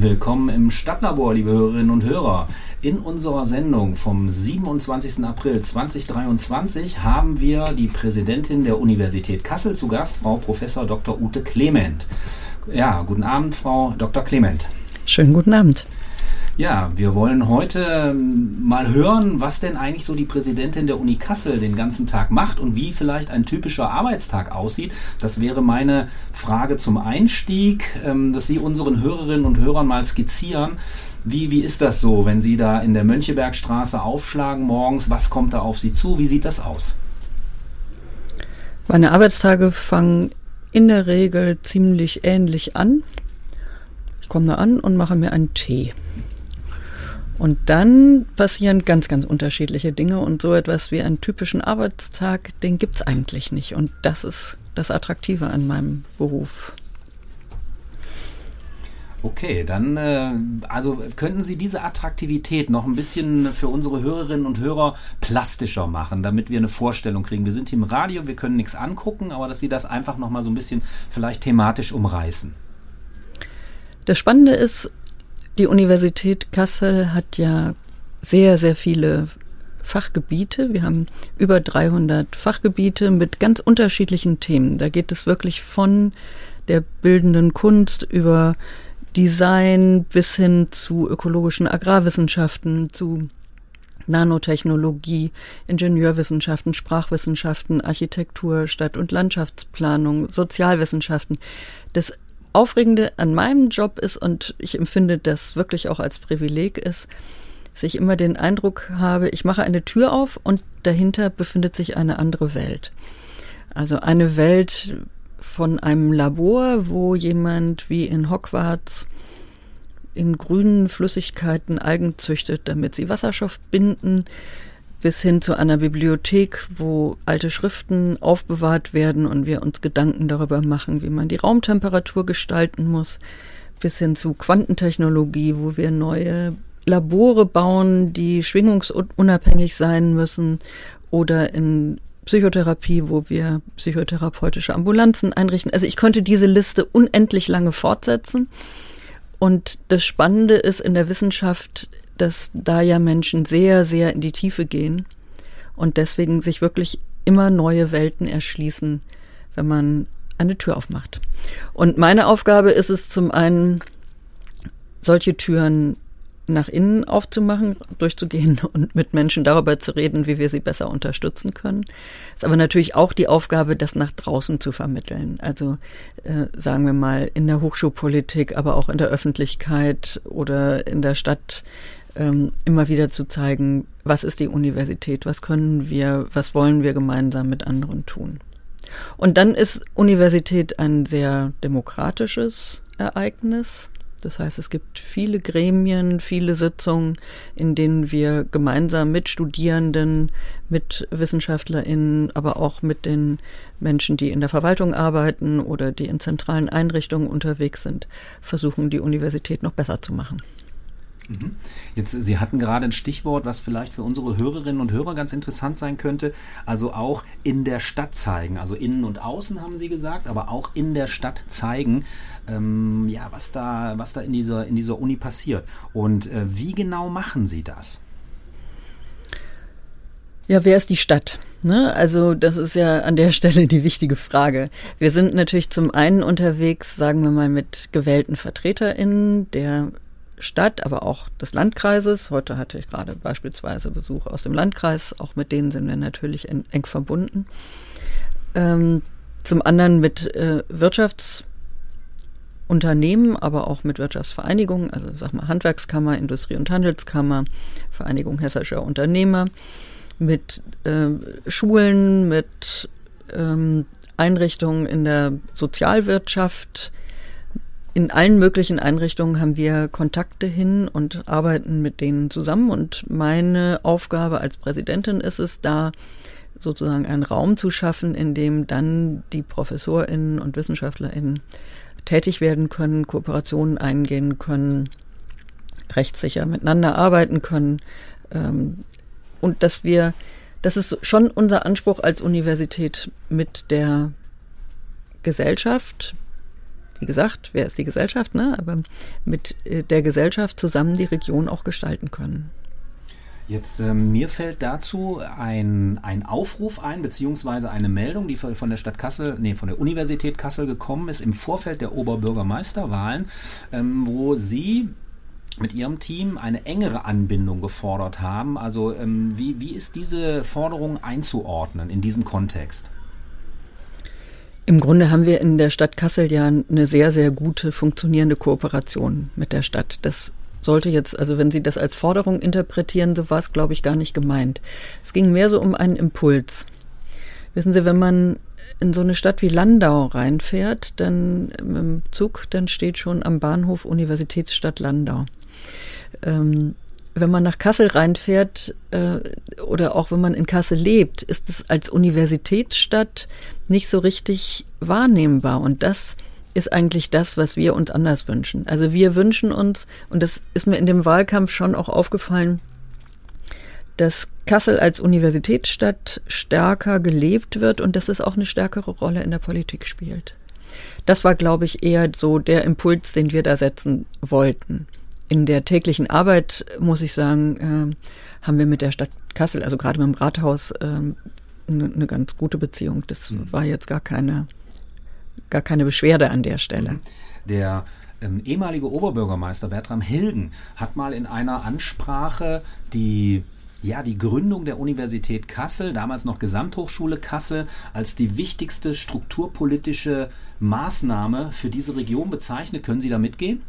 Willkommen im Stadtlabor, liebe Hörerinnen und Hörer. In unserer Sendung vom 27. April 2023 haben wir die Präsidentin der Universität Kassel zu Gast, Frau Prof. Dr. Ute Clement. Ja, guten Abend, Frau Dr. Clement. Schönen guten Abend. Ja, wir wollen heute ähm, mal hören, was denn eigentlich so die Präsidentin der Uni Kassel den ganzen Tag macht und wie vielleicht ein typischer Arbeitstag aussieht. Das wäre meine Frage zum Einstieg, ähm, dass Sie unseren Hörerinnen und Hörern mal skizzieren. Wie, wie ist das so, wenn Sie da in der Mönchebergstraße aufschlagen morgens? Was kommt da auf Sie zu? Wie sieht das aus? Meine Arbeitstage fangen in der Regel ziemlich ähnlich an. Ich komme da an und mache mir einen Tee. Und dann passieren ganz, ganz unterschiedliche Dinge und so etwas wie einen typischen Arbeitstag, den gibt's eigentlich nicht. Und das ist das Attraktive an meinem Beruf. Okay, dann äh, also könnten Sie diese Attraktivität noch ein bisschen für unsere Hörerinnen und Hörer plastischer machen, damit wir eine Vorstellung kriegen. Wir sind hier im Radio, wir können nichts angucken, aber dass Sie das einfach noch mal so ein bisschen vielleicht thematisch umreißen. Das Spannende ist, die Universität Kassel hat ja sehr, sehr viele Fachgebiete. Wir haben über 300 Fachgebiete mit ganz unterschiedlichen Themen. Da geht es wirklich von der bildenden Kunst über Design bis hin zu ökologischen Agrarwissenschaften, zu Nanotechnologie, Ingenieurwissenschaften, Sprachwissenschaften, Architektur, Stadt- und Landschaftsplanung, Sozialwissenschaften. Das Aufregende an meinem Job ist, und ich empfinde das wirklich auch als Privileg ist, dass ich immer den Eindruck habe, ich mache eine Tür auf und dahinter befindet sich eine andere Welt. Also eine Welt von einem Labor, wo jemand wie in Hogwarts in grünen Flüssigkeiten Algen züchtet, damit sie Wasserstoff binden, bis hin zu einer Bibliothek, wo alte Schriften aufbewahrt werden und wir uns Gedanken darüber machen, wie man die Raumtemperatur gestalten muss, bis hin zu Quantentechnologie, wo wir neue Labore bauen, die schwingungsunabhängig sein müssen oder in Psychotherapie, wo wir psychotherapeutische Ambulanzen einrichten. Also ich könnte diese Liste unendlich lange fortsetzen. Und das Spannende ist in der Wissenschaft, dass da ja Menschen sehr, sehr in die Tiefe gehen und deswegen sich wirklich immer neue Welten erschließen, wenn man eine Tür aufmacht. Und meine Aufgabe ist es zum einen, solche Türen nach innen aufzumachen, durchzugehen und mit Menschen darüber zu reden, wie wir sie besser unterstützen können. Ist aber natürlich auch die Aufgabe, das nach draußen zu vermitteln. Also äh, sagen wir mal in der Hochschulpolitik, aber auch in der Öffentlichkeit oder in der Stadt ähm, immer wieder zu zeigen, was ist die Universität, was können wir, was wollen wir gemeinsam mit anderen tun. Und dann ist Universität ein sehr demokratisches Ereignis. Das heißt, es gibt viele Gremien, viele Sitzungen, in denen wir gemeinsam mit Studierenden, mit WissenschaftlerInnen, aber auch mit den Menschen, die in der Verwaltung arbeiten oder die in zentralen Einrichtungen unterwegs sind, versuchen, die Universität noch besser zu machen. Mhm. Jetzt, Sie hatten gerade ein Stichwort, was vielleicht für unsere Hörerinnen und Hörer ganz interessant sein könnte. Also auch in der Stadt zeigen. Also innen und außen haben Sie gesagt, aber auch in der Stadt zeigen, ähm, ja, was da, was da in dieser, in dieser Uni passiert. Und äh, wie genau machen Sie das? Ja, wer ist die Stadt? Ne? Also das ist ja an der Stelle die wichtige Frage. Wir sind natürlich zum einen unterwegs, sagen wir mal, mit gewählten VertreterInnen der Stadt, aber auch des Landkreises. Heute hatte ich gerade beispielsweise Besuch aus dem Landkreis. Auch mit denen sind wir natürlich eng, eng verbunden. Ähm, zum anderen mit äh, Wirtschaftsunternehmen, aber auch mit Wirtschaftsvereinigungen, also sag mal Handwerkskammer, Industrie- und Handelskammer, Vereinigung hessischer Unternehmer, mit äh, Schulen, mit ähm, Einrichtungen in der Sozialwirtschaft, in allen möglichen Einrichtungen haben wir Kontakte hin und arbeiten mit denen zusammen. Und meine Aufgabe als Präsidentin ist es, da sozusagen einen Raum zu schaffen, in dem dann die ProfessorInnen und WissenschaftlerInnen tätig werden können, Kooperationen eingehen können, rechtssicher miteinander arbeiten können. Ähm, und dass wir, das ist schon unser Anspruch als Universität mit der Gesellschaft, wie gesagt, wer ist die Gesellschaft, ne? aber mit äh, der Gesellschaft zusammen die Region auch gestalten können. Jetzt äh, mir fällt dazu ein, ein Aufruf ein, beziehungsweise eine Meldung, die von der Stadt Kassel, nee, von der Universität Kassel gekommen ist im Vorfeld der Oberbürgermeisterwahlen, ähm, wo Sie mit Ihrem Team eine engere Anbindung gefordert haben. Also ähm, wie, wie ist diese Forderung einzuordnen in diesem Kontext? Im Grunde haben wir in der Stadt Kassel ja eine sehr, sehr gute funktionierende Kooperation mit der Stadt. Das sollte jetzt, also wenn Sie das als Forderung interpretieren, so war es, glaube ich, gar nicht gemeint. Es ging mehr so um einen Impuls. Wissen Sie, wenn man in so eine Stadt wie Landau reinfährt, dann mit dem Zug, dann steht schon am Bahnhof Universitätsstadt Landau. Ähm, wenn man nach Kassel reinfährt äh, oder auch wenn man in Kassel lebt, ist es als Universitätsstadt nicht so richtig wahrnehmbar. Und das ist eigentlich das, was wir uns anders wünschen. Also wir wünschen uns, und das ist mir in dem Wahlkampf schon auch aufgefallen, dass Kassel als Universitätsstadt stärker gelebt wird und dass es auch eine stärkere Rolle in der Politik spielt. Das war, glaube ich, eher so der Impuls, den wir da setzen wollten. In der täglichen Arbeit, muss ich sagen, äh, haben wir mit der Stadt Kassel, also gerade mit dem Rathaus, äh, eine, eine ganz gute Beziehung. Das mhm. war jetzt gar keine gar keine Beschwerde an der Stelle. Mhm. Der ähm, ehemalige Oberbürgermeister Bertram Hilgen hat mal in einer Ansprache die ja, die Gründung der Universität Kassel, damals noch Gesamthochschule Kassel, als die wichtigste strukturpolitische Maßnahme für diese Region bezeichnet. Können Sie da mitgehen?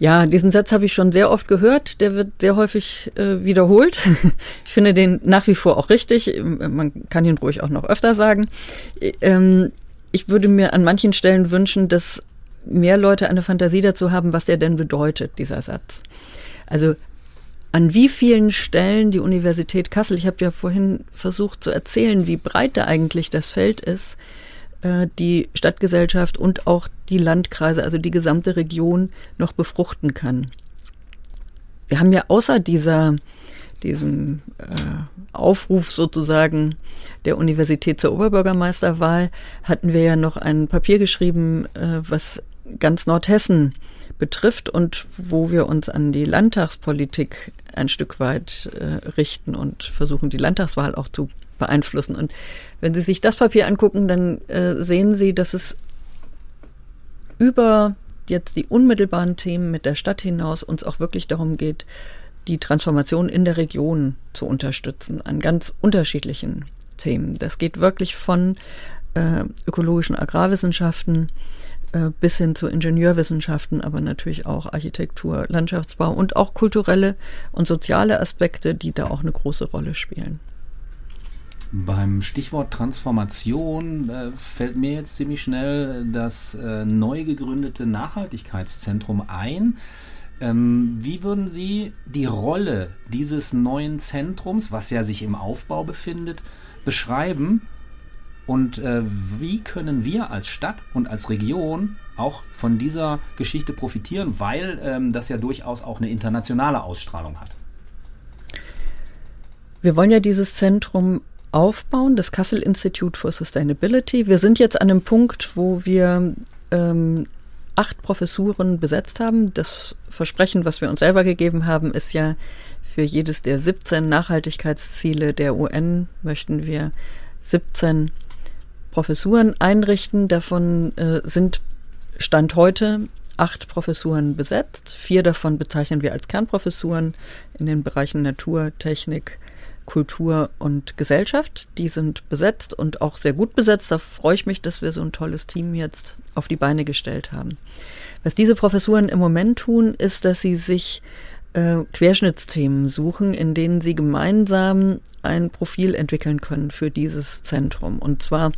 Ja, diesen Satz habe ich schon sehr oft gehört. Der wird sehr häufig äh, wiederholt. ich finde den nach wie vor auch richtig. Man kann ihn ruhig auch noch öfter sagen. Ähm, ich würde mir an manchen Stellen wünschen, dass mehr Leute eine Fantasie dazu haben, was der denn bedeutet, dieser Satz. Also an wie vielen Stellen die Universität Kassel, ich habe ja vorhin versucht zu erzählen, wie breit da eigentlich das Feld ist, äh, die Stadtgesellschaft und auch die Landkreise, also die gesamte Region noch befruchten kann. Wir haben ja außer dieser diesem äh, Aufruf sozusagen der Universität zur Oberbürgermeisterwahl hatten wir ja noch ein Papier geschrieben, äh, was ganz Nordhessen betrifft und wo wir uns an die Landtagspolitik ein Stück weit äh, richten und versuchen, die Landtagswahl auch zu beeinflussen. Und wenn Sie sich das Papier angucken, dann äh, sehen Sie, dass es über jetzt die unmittelbaren Themen mit der Stadt hinaus uns auch wirklich darum geht, die Transformation in der Region zu unterstützen, an ganz unterschiedlichen Themen. Das geht wirklich von äh, ökologischen Agrarwissenschaften äh, bis hin zu Ingenieurwissenschaften, aber natürlich auch Architektur, Landschaftsbau und auch kulturelle und soziale Aspekte, die da auch eine große Rolle spielen. Beim Stichwort Transformation äh, fällt mir jetzt ziemlich schnell das äh, neu gegründete Nachhaltigkeitszentrum ein. Ähm, wie würden Sie die Rolle dieses neuen Zentrums, was ja sich im Aufbau befindet, beschreiben? Und äh, wie können wir als Stadt und als Region auch von dieser Geschichte profitieren, weil ähm, das ja durchaus auch eine internationale Ausstrahlung hat? Wir wollen ja dieses Zentrum aufbauen, das Kassel Institute for Sustainability. Wir sind jetzt an einem Punkt, wo wir ähm, acht Professuren besetzt haben. Das Versprechen, was wir uns selber gegeben haben, ist ja, für jedes der 17 Nachhaltigkeitsziele der UN möchten wir 17 Professuren einrichten. Davon äh, sind Stand heute acht Professuren besetzt. Vier davon bezeichnen wir als Kernprofessuren in den Bereichen Natur, Technik, Kultur und Gesellschaft. Die sind besetzt und auch sehr gut besetzt. Da freue ich mich, dass wir so ein tolles Team jetzt auf die Beine gestellt haben. Was diese Professuren im Moment tun, ist, dass sie sich äh, Querschnittsthemen suchen, in denen sie gemeinsam ein Profil entwickeln können für dieses Zentrum. Und zwar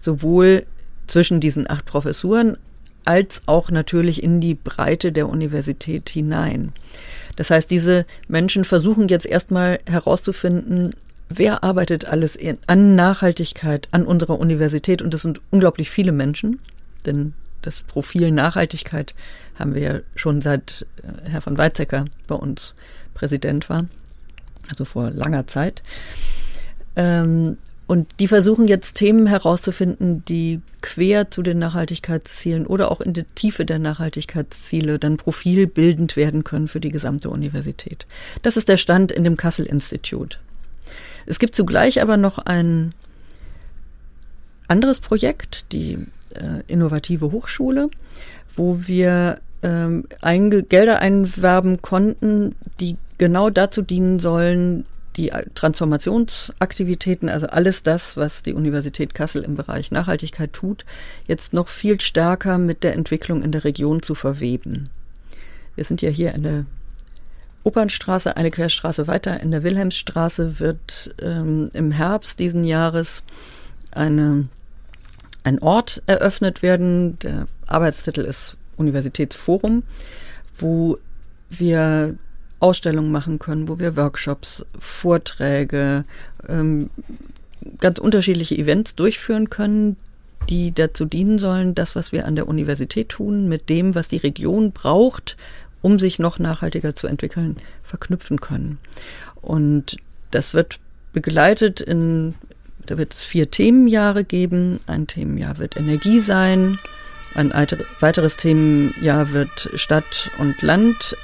sowohl zwischen diesen acht Professuren als auch natürlich in die Breite der Universität hinein. Das heißt, diese Menschen versuchen jetzt erstmal herauszufinden, wer arbeitet alles in, an Nachhaltigkeit an unserer Universität. Und das sind unglaublich viele Menschen, denn das Profil Nachhaltigkeit haben wir ja schon seit äh, Herr von Weizsäcker bei uns Präsident war, also vor langer Zeit. Ähm, Und die versuchen jetzt Themen herauszufinden, die quer zu den Nachhaltigkeitszielen oder auch in der Tiefe der Nachhaltigkeitsziele dann profilbildend werden können für die gesamte Universität. Das ist der Stand in dem Kassel-Institut. Es gibt zugleich aber noch ein anderes Projekt, die äh, innovative Hochschule, wo wir ähm, Gelder einwerben konnten, die genau dazu dienen sollen, die Transformationsaktivitäten, also alles das, was die Universität Kassel im Bereich Nachhaltigkeit tut, jetzt noch viel stärker mit der Entwicklung in der Region zu verweben. Wir sind ja hier in der Opernstraße, eine Querstraße weiter in der Wilhelmsstraße wird ähm, im Herbst diesen Jahres eine, ein Ort eröffnet werden. Der Arbeitstitel ist Universitätsforum, wo wir Ausstellungen machen können, wo wir Workshops, Vorträge, ähm, ganz unterschiedliche Events durchführen können, die dazu dienen sollen, das, was wir an der Universität tun, mit dem, was die Region braucht, um sich noch nachhaltiger zu entwickeln, verknüpfen können. Und das wird begleitet in, da wird es vier Themenjahre geben. Ein Themenjahr wird Energie sein. Ein weiteres Themenjahr wird Stadt und Land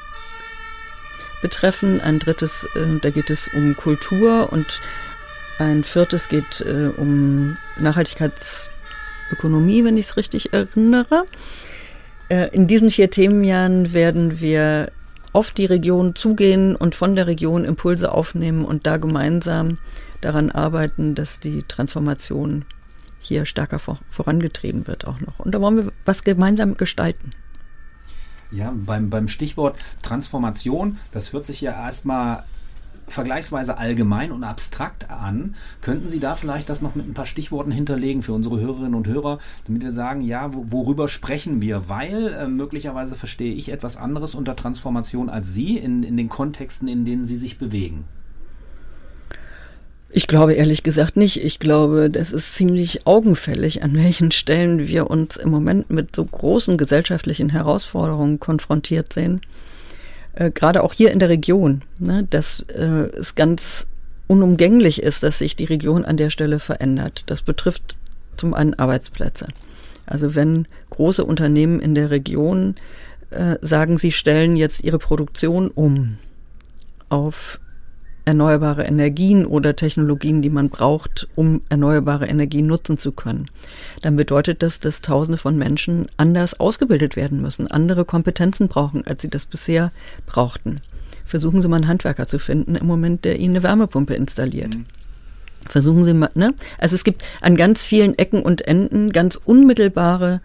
betreffen. Ein drittes, äh, da geht es um Kultur und ein viertes geht äh, um Nachhaltigkeitsökonomie, wenn ich es richtig erinnere. Äh, in diesen vier Themenjahren werden wir auf die Region zugehen und von der Region Impulse aufnehmen und da gemeinsam daran arbeiten, dass die Transformation hier stärker vor, vorangetrieben wird auch noch. Und da wollen wir was gemeinsam gestalten. Ja, beim, beim Stichwort Transformation, das hört sich ja erstmal vergleichsweise allgemein und abstrakt an. Könnten Sie da vielleicht das noch mit ein paar Stichworten hinterlegen für unsere Hörerinnen und Hörer, damit wir sagen, ja, worüber sprechen wir? Weil äh, möglicherweise verstehe ich etwas anderes unter Transformation als Sie in, in den Kontexten, in denen Sie sich bewegen. Ich glaube ehrlich gesagt nicht. Ich glaube, das ist ziemlich augenfällig, an welchen Stellen wir uns im Moment mit so großen gesellschaftlichen Herausforderungen konfrontiert sehen. Äh, Gerade auch hier in der Region, ne, dass äh, es ganz unumgänglich ist, dass sich die Region an der Stelle verändert. Das betrifft zum einen Arbeitsplätze. Also wenn große Unternehmen in der Region äh, sagen, sie stellen jetzt ihre Produktion um auf erneuerbare Energien oder Technologien, die man braucht, um erneuerbare Energien nutzen zu können, dann bedeutet das, dass Tausende von Menschen anders ausgebildet werden müssen, andere Kompetenzen brauchen, als sie das bisher brauchten. Versuchen Sie mal einen Handwerker zu finden im Moment, der Ihnen eine Wärmepumpe installiert. Mhm. Versuchen Sie mal, ne? Also es gibt an ganz vielen Ecken und Enden ganz unmittelbare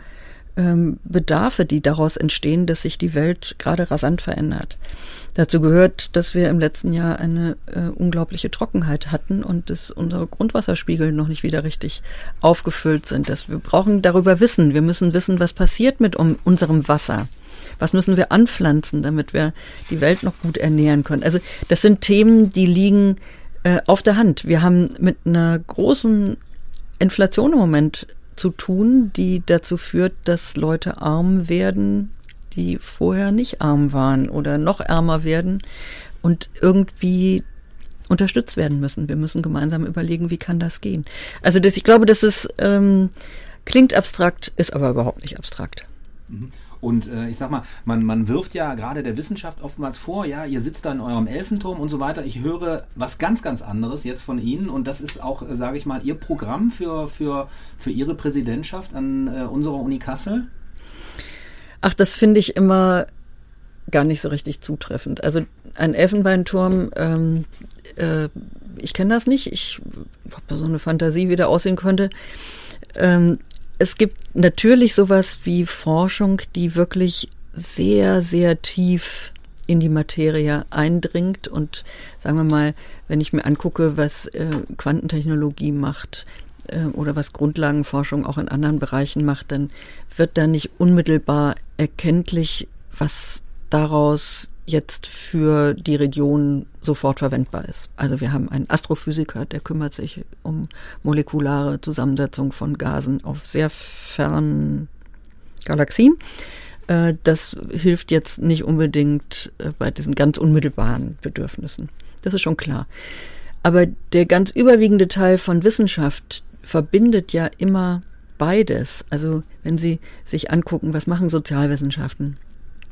ähm, Bedarfe, die daraus entstehen, dass sich die Welt gerade rasant verändert. Dazu gehört, dass wir im letzten Jahr eine äh, unglaubliche Trockenheit hatten und dass unsere Grundwasserspiegel noch nicht wieder richtig aufgefüllt sind. Dass wir brauchen darüber Wissen. Wir müssen wissen, was passiert mit um, unserem Wasser. Was müssen wir anpflanzen, damit wir die Welt noch gut ernähren können? Also das sind Themen, die liegen äh, auf der Hand. Wir haben mit einer großen Inflation im Moment zu tun, die dazu führt, dass Leute arm werden, die vorher nicht arm waren oder noch ärmer werden und irgendwie unterstützt werden müssen. Wir müssen gemeinsam überlegen, wie kann das gehen. Also das, ich glaube, das ist ähm, klingt abstrakt, ist aber überhaupt nicht abstrakt. Mhm. Und äh, ich sag mal, man, man wirft ja gerade der Wissenschaft oftmals vor, ja, ihr sitzt da in eurem Elfenturm und so weiter. Ich höre was ganz, ganz anderes jetzt von Ihnen und das ist auch, äh, sage ich mal, Ihr Programm für, für, für Ihre Präsidentschaft an äh, unserer Uni Kassel. Ach, das finde ich immer gar nicht so richtig zutreffend. Also ein Elfenbeinturm, ähm, äh, ich kenne das nicht. Ich habe so eine Fantasie, wie der aussehen könnte. Ähm, es gibt natürlich sowas wie Forschung, die wirklich sehr, sehr tief in die Materie eindringt. Und sagen wir mal, wenn ich mir angucke, was äh, Quantentechnologie macht, äh, oder was Grundlagenforschung auch in anderen Bereichen macht, dann wird da nicht unmittelbar erkenntlich, was daraus jetzt für die Region sofort verwendbar ist. Also wir haben einen Astrophysiker, der kümmert sich um molekulare Zusammensetzung von Gasen auf sehr fernen Galaxien. Äh, das hilft jetzt nicht unbedingt äh, bei diesen ganz unmittelbaren Bedürfnissen. Das ist schon klar. Aber der ganz überwiegende Teil von Wissenschaft verbindet ja immer beides. Also wenn Sie sich angucken, was machen Sozialwissenschaften?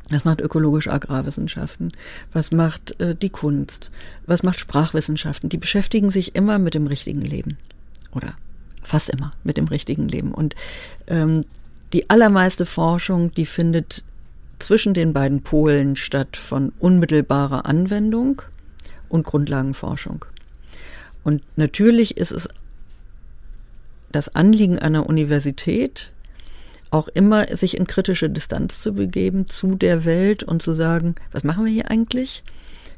Was macht ökologisch-agrarwissenschaften? Was macht äh, die Kunst? Was macht Sprachwissenschaften? Die beschäftigen sich immer mit dem richtigen Leben. Oder fast immer mit dem richtigen Leben. Und ähm, die allermeiste Forschung, die findet zwischen den beiden Polen statt von unmittelbarer Anwendung und Grundlagenforschung. Und natürlich ist es das Anliegen einer Universität, auch immer sich in kritische Distanz zu begeben zu der Welt und zu sagen, was machen wir hier eigentlich?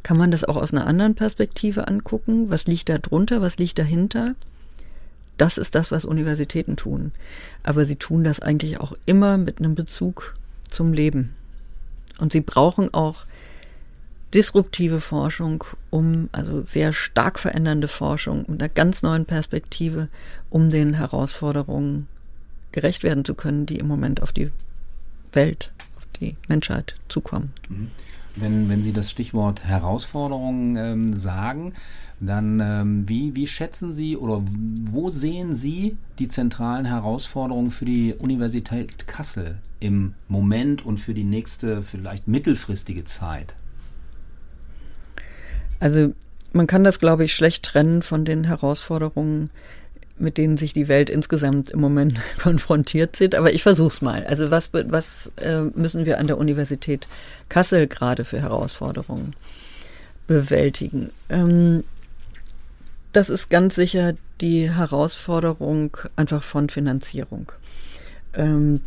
Kann man das auch aus einer anderen Perspektive angucken? Was liegt da drunter? Was liegt dahinter? Das ist das, was Universitäten tun. Aber sie tun das eigentlich auch immer mit einem Bezug zum Leben. Und sie brauchen auch disruptive Forschung, um, also sehr stark verändernde Forschung mit einer ganz neuen Perspektive, um den Herausforderungen gerecht werden zu können, die im Moment auf die Welt, auf die Menschheit zukommen. Mhm. Wenn, wenn Sie das Stichwort Herausforderungen ähm, sagen, dann ähm, wie, wie schätzen Sie oder wo sehen Sie die zentralen Herausforderungen für die Universität Kassel im Moment und für die nächste, vielleicht mittelfristige Zeit? Also man kann das, glaube ich, schlecht trennen von den Herausforderungen, mit denen sich die Welt insgesamt im Moment konfrontiert sieht. Aber ich versuche es mal. Also was, was äh, müssen wir an der Universität Kassel gerade für Herausforderungen bewältigen? Ähm, das ist ganz sicher die Herausforderung einfach von Finanzierung. Ähm,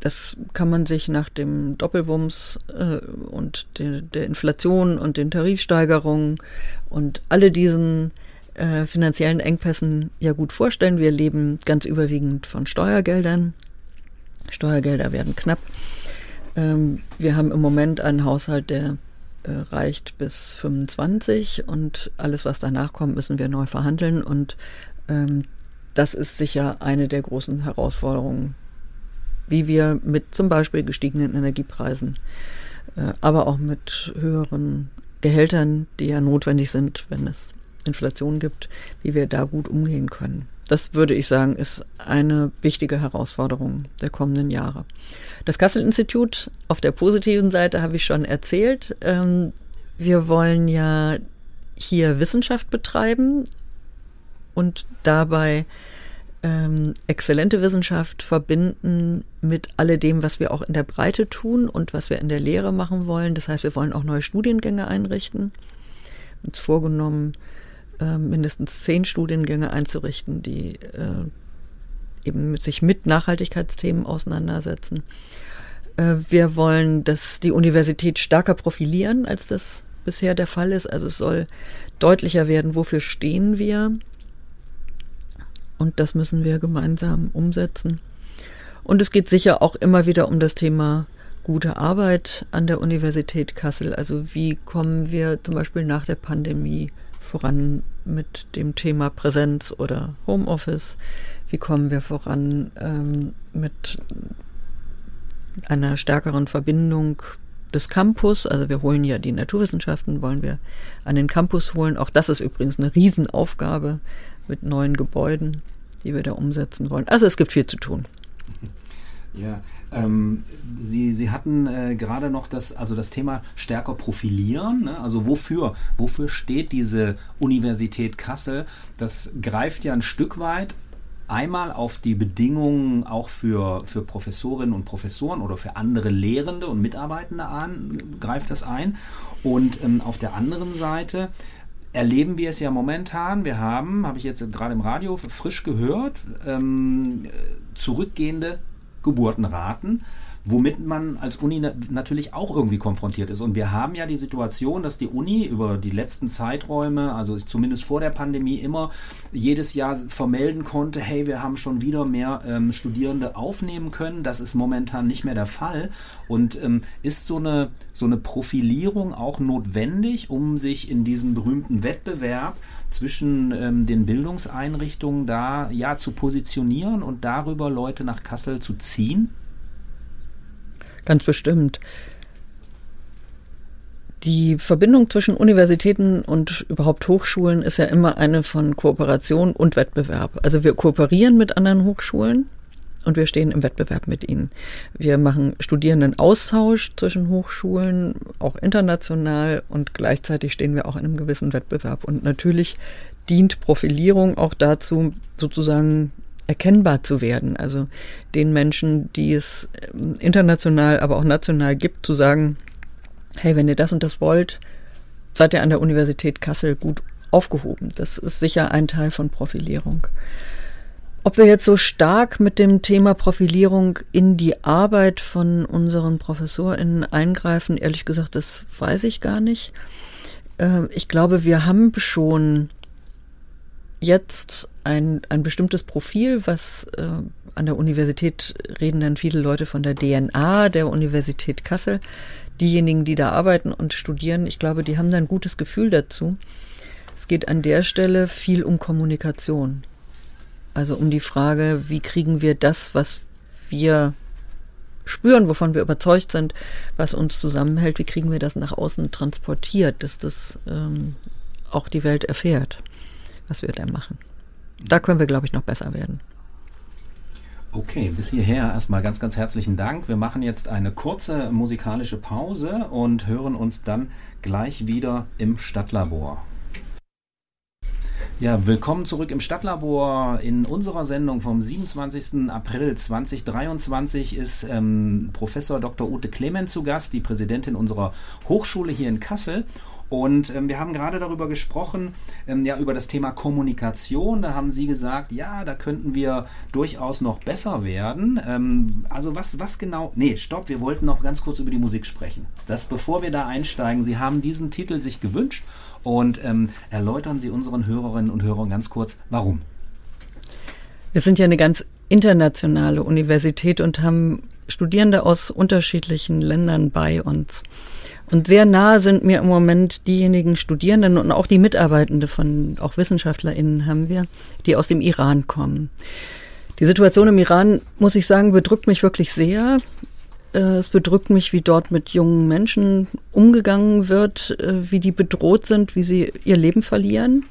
das kann man sich nach dem Doppelwumms äh, und de, der Inflation und den Tarifsteigerungen und alle diesen äh, finanziellen Engpässen ja gut vorstellen. Wir leben ganz überwiegend von Steuergeldern. Steuergelder werden knapp. Ähm, wir haben im Moment einen Haushalt, der äh, reicht bis 25 und alles, was danach kommt, müssen wir neu verhandeln und ähm, das ist sicher eine der großen Herausforderungen wie wir mit zum Beispiel gestiegenen Energiepreisen, äh, aber auch mit höheren Gehältern, die ja notwendig sind, wenn es Inflation gibt, wie wir da gut umgehen können. Das würde ich sagen, ist eine wichtige Herausforderung der kommenden Jahre. Das Kassel-Institut auf der positiven Seite habe ich schon erzählt. Ähm, wir wollen ja hier Wissenschaft betreiben und dabei ähm, exzellente Wissenschaft verbinden mit alledem, was wir auch in der Breite tun und was wir in der Lehre machen wollen. Das heißt, wir wollen auch neue Studiengänge einrichten. Uns vorgenommen, äh, mindestens zehn Studiengänge einzurichten, die äh, eben mit, sich mit Nachhaltigkeitsthemen auseinandersetzen. Äh, wir wollen, dass die Universität stärker profilieren, als das bisher der Fall ist. Also es soll deutlicher werden, wofür stehen wir und das müssen wir gemeinsam umsetzen. Und es geht sicher auch immer wieder um das Thema gute Arbeit an der Universität Kassel. Also wie kommen wir zum Beispiel nach der Pandemie voran mit dem Thema Präsenz oder Homeoffice? Wie kommen wir voran ähm, mit einer stärkeren Verbindung des Campus? Also wir holen ja die Naturwissenschaften, wollen wir an den Campus holen. Auch das ist übrigens eine Riesenaufgabe mit neuen Gebäuden, die wir da umsetzen wollen. Also es gibt viel zu tun. Ja, ähm, Sie, Sie hatten äh, gerade noch das, also das Thema stärker profilieren. Ne? Also wofür, wofür steht diese Universität Kassel? Das greift ja ein Stück weit einmal auf die Bedingungen auch für, für Professorinnen und Professoren oder für andere Lehrende und Mitarbeitende an, greift das ein. Und ähm, auf der anderen Seite erleben wir es ja momentan. Wir haben, habe ich jetzt gerade im Radio frisch gehört, ähm, zurückgehende Geburtenraten womit man als Uni natürlich auch irgendwie konfrontiert ist. Und wir haben ja die Situation, dass die Uni über die letzten Zeiträume, also zumindest vor der Pandemie, immer jedes Jahr vermelden konnte, hey, wir haben schon wieder mehr ähm, Studierende aufnehmen können. Das ist momentan nicht mehr der Fall. Und ähm, ist so eine, so eine Profilierung auch notwendig, um sich in diesem berühmten Wettbewerb zwischen ähm, den Bildungseinrichtungen da ja zu positionieren und darüber Leute nach Kassel zu ziehen? Ganz bestimmt. Die Verbindung zwischen Universitäten und überhaupt Hochschulen ist ja immer eine von Kooperation und Wettbewerb. Also wir kooperieren mit anderen Hochschulen und wir stehen im Wettbewerb mit ihnen. Wir machen Studierendenaustausch zwischen Hochschulen, auch international und gleichzeitig stehen wir auch in einem gewissen Wettbewerb. Und natürlich dient Profilierung auch dazu, sozusagen erkennbar zu werden. Also den Menschen, die es ähm, international, aber auch national gibt, zu sagen, hey, wenn ihr das und das wollt, seid ihr an der Universität Kassel gut aufgehoben. Das ist sicher ein Teil von Profilierung. Ob wir jetzt so stark mit dem Thema Profilierung in die Arbeit von unseren ProfessorInnen eingreifen, ehrlich gesagt, das weiß ich gar nicht. Äh, ich glaube, wir haben schon jetzt ein, ein bestimmtes Profil, was äh, an der Universität reden dann viele Leute von der DNA der Universität Kassel diejenigen, die da arbeiten und studieren, ich glaube, die haben da ein gutes Gefühl dazu. Es geht an der Stelle viel um Kommunikation. Also um die Frage, wie kriegen wir das, was wir spüren, wovon wir überzeugt sind, was uns zusammenhält, wie kriegen wir das nach außen transportiert, dass das ähm, auch die Welt erfährt, was wir da machen. Da können wir, glaube ich, noch besser werden. Okay, bis hierher erstmal ganz, ganz herzlichen Dank. Wir machen jetzt eine kurze musikalische Pause und hören uns dann gleich wieder im Stadtlabor. Ja, willkommen zurück im Stadtlabor. In unserer Sendung vom 27. April 2023 ist ähm, Professor Dr. Ute Clement zu Gast, die Präsidentin unserer Hochschule hier in Kassel. Und ähm, wir haben gerade darüber gesprochen, ähm, ja, über das Thema Kommunikation. Da haben Sie gesagt, ja, da könnten wir durchaus noch besser werden. Ähm, also was, was genau? Nee, stopp, wir wollten noch ganz kurz über die Musik sprechen. Das, bevor wir da einsteigen, Sie haben diesen Titel sich gewünscht und ähm, erläutern Sie unseren Hörerinnen und Hörern ganz kurz, warum. Wir sind ja eine ganz internationale Universität und haben Studierende aus unterschiedlichen Ländern bei uns. Und sehr nah sind mir im Moment diejenigen Studierenden und auch die Mitarbeitende von, auch WissenschaftlerInnen haben wir, die aus dem Iran kommen. Die Situation im Iran, muss ich sagen, bedrückt mich wirklich sehr. Äh, es bedrückt mich, wie dort mit jungen Menschen umgegangen wird, äh, wie die bedroht sind, wie sie ihr Leben verlieren,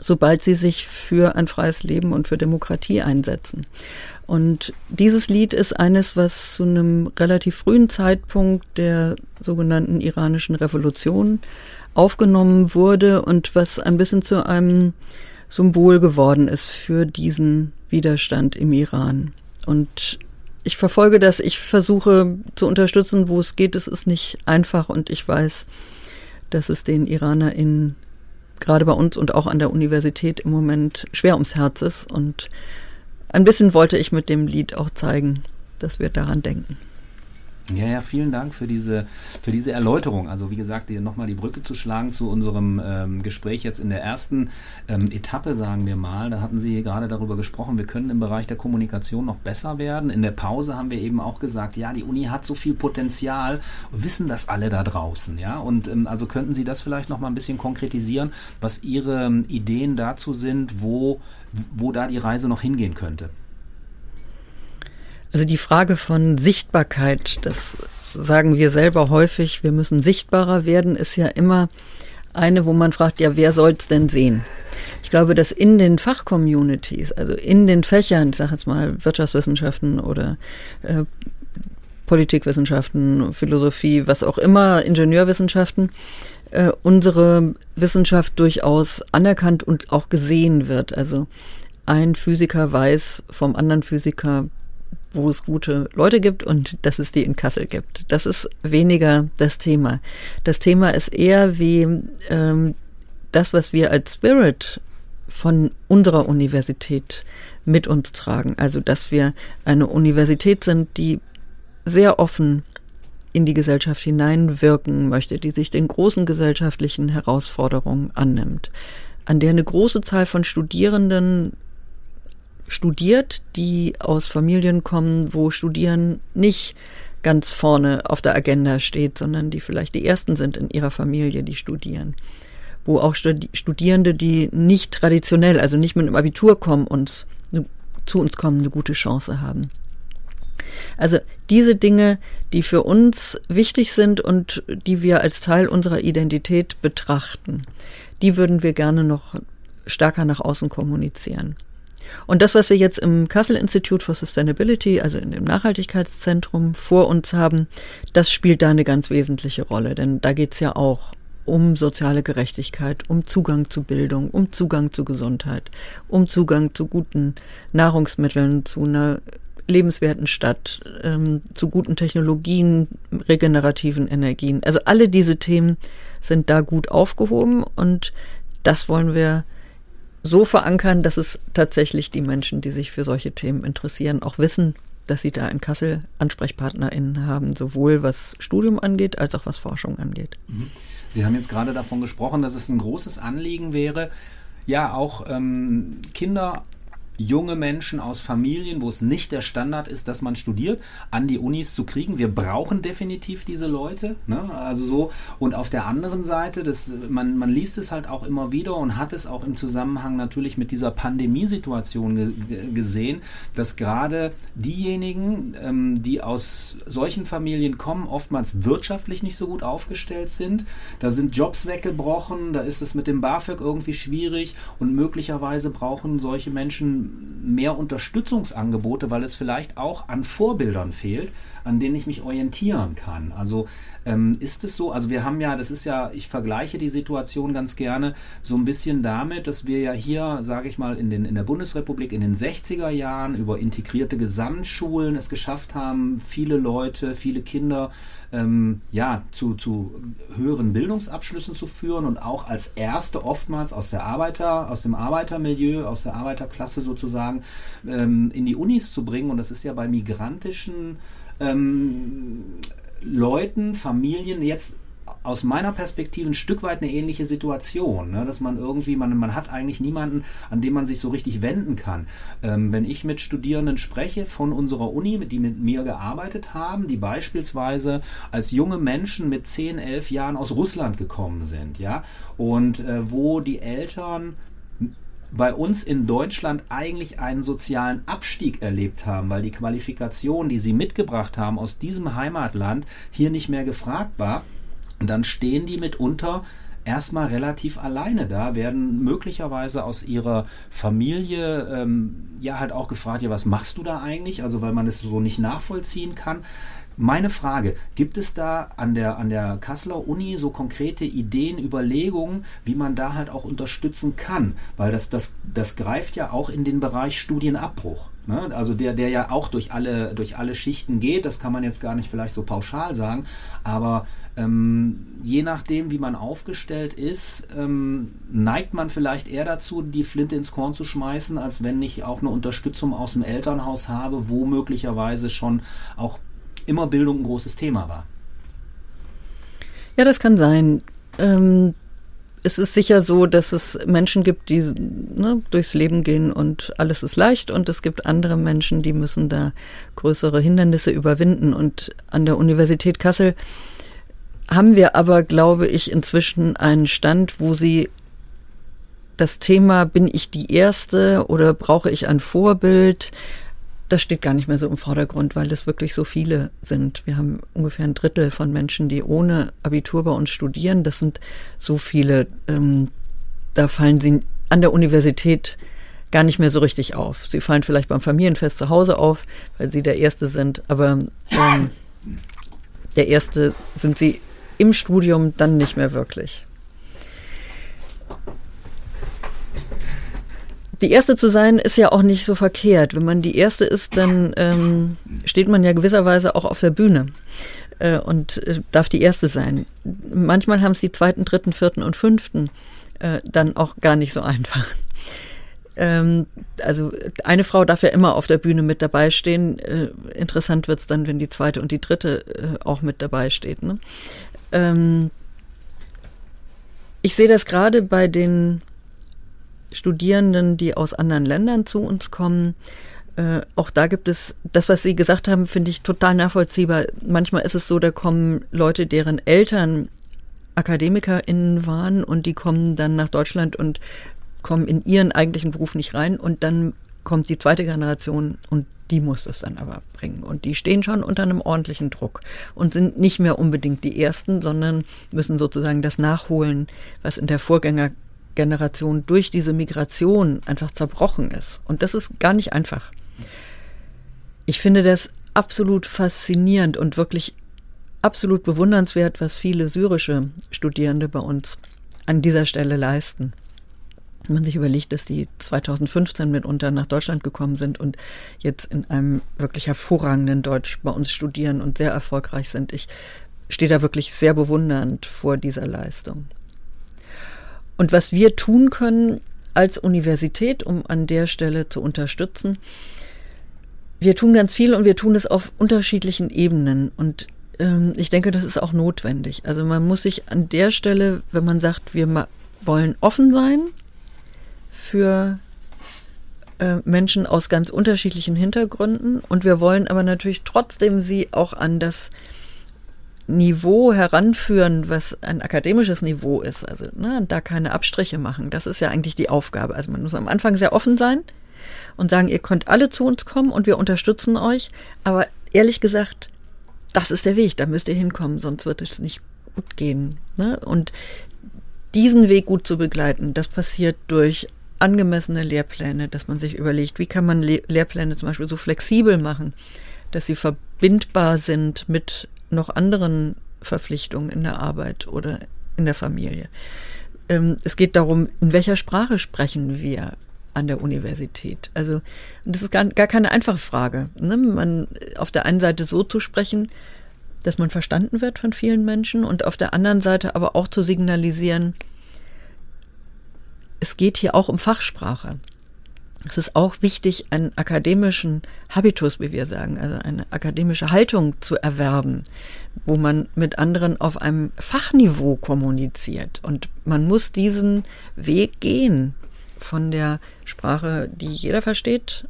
sobald sie sich für ein freies Leben und für Demokratie einsetzen. Und dieses Lied ist eines, was zu einem relativ frühen Zeitpunkt der sogenannten iranischen Revolution aufgenommen wurde und was ein bisschen zu einem Symbol geworden ist für diesen Widerstand im Iran. Und ich verfolge das, ich versuche zu unterstützen, wo es geht. Es ist nicht einfach und ich weiß, dass es den IranerInnen gerade bei uns und auch an der Universität im Moment schwer ums Herz ist und ein bisschen wollte ich mit dem Lied auch zeigen, dass wir daran denken. Ja, ja, vielen Dank für diese, für diese Erläuterung. Also wie gesagt, nochmal die Brücke zu schlagen zu unserem ähm, Gespräch jetzt in der ersten ähm, Etappe, sagen wir mal. Da hatten Sie gerade darüber gesprochen, wir können im Bereich der Kommunikation noch besser werden. In der Pause haben wir eben auch gesagt, ja, die Uni hat so viel Potenzial, wissen das alle da draußen, ja. Und ähm, also könnten Sie das vielleicht noch mal ein bisschen konkretisieren, was Ihre ähm, Ideen dazu sind, wo, wo da die Reise noch hingehen könnte? Also die Frage von Sichtbarkeit, das sagen wir selber häufig, wir müssen sichtbarer werden, ist ja immer eine, wo man fragt, ja, wer soll es denn sehen? Ich glaube, dass in den Fachcommunities, also in den Fächern, ich sage jetzt mal Wirtschaftswissenschaften oder äh, Politikwissenschaften, Philosophie, was auch immer, Ingenieurwissenschaften, äh, unsere Wissenschaft durchaus anerkannt und auch gesehen wird. Also ein Physiker weiß vom anderen Physiker, wo es gute Leute gibt und dass es die in Kassel gibt. Das ist weniger das Thema. Das Thema ist eher wie ähm, das, was wir als Spirit von unserer Universität mit uns tragen. Also, dass wir eine Universität sind, die sehr offen in die Gesellschaft hineinwirken möchte, die sich den großen gesellschaftlichen Herausforderungen annimmt, an der eine große Zahl von Studierenden studiert, die aus Familien kommen, wo Studieren nicht ganz vorne auf der Agenda steht, sondern die vielleicht die ersten sind in ihrer Familie, die studieren. Wo auch Studierende, die nicht traditionell, also nicht mit einem Abitur kommen, uns zu uns kommen, eine gute Chance haben. Also diese Dinge, die für uns wichtig sind und die wir als Teil unserer Identität betrachten, die würden wir gerne noch stärker nach außen kommunizieren. Und das, was wir jetzt im Kassel Institute for Sustainability, also in dem Nachhaltigkeitszentrum vor uns haben, das spielt da eine ganz wesentliche Rolle. Denn da geht's ja auch um soziale Gerechtigkeit, um Zugang zu Bildung, um Zugang zu Gesundheit, um Zugang zu guten Nahrungsmitteln, zu einer lebenswerten Stadt, ähm, zu guten Technologien, regenerativen Energien. Also alle diese Themen sind da gut aufgehoben und das wollen wir so verankern, dass es tatsächlich die Menschen, die sich für solche Themen interessieren, auch wissen, dass sie da in Kassel AnsprechpartnerInnen haben, sowohl was Studium angeht, als auch was Forschung angeht. Mhm. Sie haben jetzt gerade davon gesprochen, dass es ein großes Anliegen wäre, ja auch ähm, Kinder junge Menschen aus Familien, wo es nicht der Standard ist, dass man studiert, an die Unis zu kriegen. Wir brauchen definitiv diese Leute. Ne? Also so. Und auf der anderen Seite, das, man, man liest es halt auch immer wieder und hat es auch im Zusammenhang natürlich mit dieser Pandemiesituation ge gesehen, dass gerade diejenigen, ähm, die aus solchen Familien kommen, oftmals wirtschaftlich nicht so gut aufgestellt sind. Da sind Jobs weggebrochen, da ist es mit dem BAföG irgendwie schwierig und möglicherweise brauchen solche Menschen mehr Unterstützungsangebote, weil es vielleicht auch an Vorbildern fehlt, an denen ich mich orientieren kann. Also ähm, ist es so, also wir haben ja, das ist ja, ich vergleiche die Situation ganz gerne so ein bisschen damit, dass wir ja hier, sage ich mal, in, den, in der Bundesrepublik in den 60er Jahren über integrierte Gesamtschulen es geschafft haben, viele Leute, viele Kinder ähm, ja, zu, zu höheren Bildungsabschlüssen zu führen und auch als erste oftmals aus der Arbeiter, aus dem Arbeitermilieu, aus der Arbeiterklasse sozusagen ähm, in die Unis zu bringen. Und das ist ja bei migrantischen ähm, Leuten, Familien jetzt aus meiner Perspektive ein Stück weit eine ähnliche Situation, ne? dass man irgendwie, man, man hat eigentlich niemanden, an dem man sich so richtig wenden kann. Ähm, wenn ich mit Studierenden spreche von unserer Uni, die mit mir gearbeitet haben, die beispielsweise als junge Menschen mit 10, 11 Jahren aus Russland gekommen sind, ja, und äh, wo die Eltern bei uns in Deutschland eigentlich einen sozialen Abstieg erlebt haben, weil die Qualifikation, die sie mitgebracht haben aus diesem Heimatland, hier nicht mehr gefragt war dann stehen die mitunter erstmal relativ alleine da, werden möglicherweise aus ihrer Familie ähm, ja halt auch gefragt, ja, was machst du da eigentlich? Also weil man es so nicht nachvollziehen kann. Meine Frage, gibt es da an der, an der Kasseler Uni so konkrete Ideen, Überlegungen, wie man da halt auch unterstützen kann? Weil das, das, das greift ja auch in den Bereich Studienabbruch. Ne? Also der, der ja auch durch alle, durch alle Schichten geht, das kann man jetzt gar nicht vielleicht so pauschal sagen, aber ähm, je nachdem, wie man aufgestellt ist, ähm, neigt man vielleicht eher dazu, die Flinte ins Korn zu schmeißen, als wenn ich auch eine Unterstützung aus dem Elternhaus habe, wo möglicherweise schon auch immer Bildung ein großes Thema war. Ja, das kann sein. Ähm, es ist sicher so, dass es Menschen gibt, die ne, durchs Leben gehen und alles ist leicht und es gibt andere Menschen, die müssen da größere Hindernisse überwinden. Und an der Universität Kassel haben wir aber, glaube ich, inzwischen einen Stand, wo sie das Thema, bin ich die Erste oder brauche ich ein Vorbild, das steht gar nicht mehr so im Vordergrund, weil es wirklich so viele sind. Wir haben ungefähr ein Drittel von Menschen, die ohne Abitur bei uns studieren. Das sind so viele, ähm, da fallen sie an der Universität gar nicht mehr so richtig auf. Sie fallen vielleicht beim Familienfest zu Hause auf, weil sie der Erste sind, aber ähm, der Erste sind sie im Studium dann nicht mehr wirklich. Die erste zu sein ist ja auch nicht so verkehrt. Wenn man die erste ist, dann ähm, steht man ja gewisserweise auch auf der Bühne äh, und äh, darf die erste sein. Manchmal haben es die zweiten, dritten, vierten und fünften äh, dann auch gar nicht so einfach. Ähm, also eine Frau darf ja immer auf der Bühne mit dabei stehen. Äh, interessant wird's dann, wenn die zweite und die dritte äh, auch mit dabei steht. Ne? Ähm, ich sehe das gerade bei den Studierenden, die aus anderen Ländern zu uns kommen. Äh, auch da gibt es, das, was Sie gesagt haben, finde ich total nachvollziehbar. Manchmal ist es so, da kommen Leute, deren Eltern AkademikerInnen waren und die kommen dann nach Deutschland und kommen in ihren eigentlichen Beruf nicht rein und dann kommt die zweite Generation und die muss es dann aber bringen. Und die stehen schon unter einem ordentlichen Druck und sind nicht mehr unbedingt die Ersten, sondern müssen sozusagen das nachholen, was in der Vorgängergeneration durch diese Migration einfach zerbrochen ist. Und das ist gar nicht einfach. Ich finde das absolut faszinierend und wirklich absolut bewundernswert, was viele syrische Studierende bei uns an dieser Stelle leisten. Wenn man sich überlegt, dass die 2015 mitunter nach Deutschland gekommen sind und jetzt in einem wirklich hervorragenden Deutsch bei uns studieren und sehr erfolgreich sind. Ich stehe da wirklich sehr bewundernd vor dieser Leistung. Und was wir tun können als Universität, um an der Stelle zu unterstützen, wir tun ganz viel und wir tun es auf unterschiedlichen Ebenen. Und ähm, ich denke, das ist auch notwendig. Also man muss sich an der Stelle, wenn man sagt, wir wollen offen sein, für äh, Menschen aus ganz unterschiedlichen Hintergründen und wir wollen aber natürlich trotzdem sie auch an das Niveau heranführen, was ein akademisches Niveau ist. Also ne, da keine Abstriche machen. Das ist ja eigentlich die Aufgabe. Also man muss am Anfang sehr offen sein und sagen, ihr könnt alle zu uns kommen und wir unterstützen euch. Aber ehrlich gesagt, das ist der Weg, da müsst ihr hinkommen, sonst wird es nicht gut gehen. Ne? Und diesen Weg gut zu begleiten, das passiert durch angemessene Lehrpläne, dass man sich überlegt, wie kann man Le Lehrpläne zum Beispiel so flexibel machen, dass sie verbindbar sind mit noch anderen Verpflichtungen in der Arbeit oder in der Familie. Ähm, es geht darum, in welcher Sprache sprechen wir an der Universität. Also das ist gar, gar keine einfache Frage. Ne? Man auf der einen Seite so zu sprechen, dass man verstanden wird von vielen Menschen und auf der anderen Seite aber auch zu signalisieren, es geht hier auch um Fachsprache. Es ist auch wichtig, einen akademischen Habitus, wie wir sagen, also eine akademische Haltung zu erwerben, wo man mit anderen auf einem Fachniveau kommuniziert. Und man muss diesen Weg gehen von der Sprache, die jeder versteht,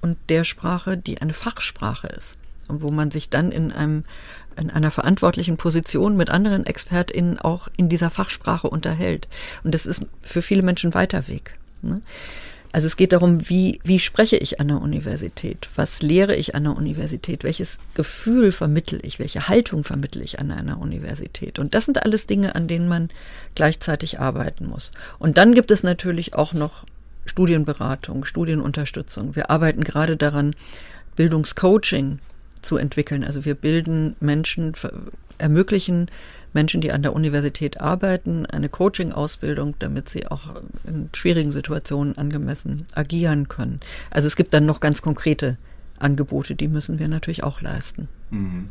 und der Sprache, die eine Fachsprache ist. Und wo man sich dann in einem in einer verantwortlichen Position mit anderen ExpertInnen auch in dieser Fachsprache unterhält. Und das ist für viele Menschen weiter Weg. Ne? Also es geht darum, wie, wie spreche ich an der Universität? Was lehre ich an der Universität? Welches Gefühl vermittel ich? Welche Haltung vermittel ich an einer Universität? Und das sind alles Dinge, an denen man gleichzeitig arbeiten muss. Und dann gibt es natürlich auch noch Studienberatung, Studienunterstützung. Wir arbeiten gerade daran, Bildungscoaching zu entwickeln. Also wir bilden Menschen, ermöglichen Menschen, die an der Universität arbeiten, eine Coaching-Ausbildung, damit sie auch in schwierigen Situationen angemessen agieren können. Also es gibt dann noch ganz konkrete Angebote, die müssen wir natürlich auch leisten. Mhm.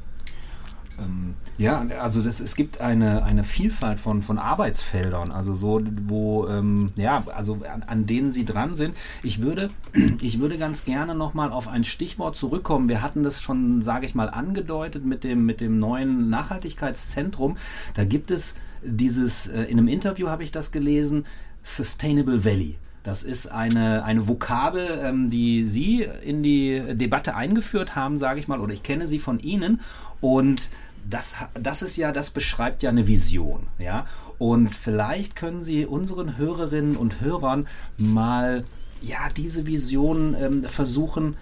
Ja, also das, es gibt eine, eine Vielfalt von, von Arbeitsfeldern, also so, wo, ähm, ja, also an, an, denen Sie dran sind. Ich würde, ich würde ganz gerne nochmal auf ein Stichwort zurückkommen. Wir hatten das schon, sage ich mal, angedeutet mit dem, mit dem neuen Nachhaltigkeitszentrum. Da gibt es dieses, äh, in einem Interview habe ich das gelesen, Sustainable Valley. Das ist eine, eine Vokabel, ähm, die Sie in die Debatte eingeführt haben, sage ich mal, oder ich kenne sie von Ihnen. Und das, das ist ja, das beschreibt ja eine Vision, ja. Und vielleicht können Sie unseren Hörerinnen und Hörern mal ja diese Vision ähm, versuchen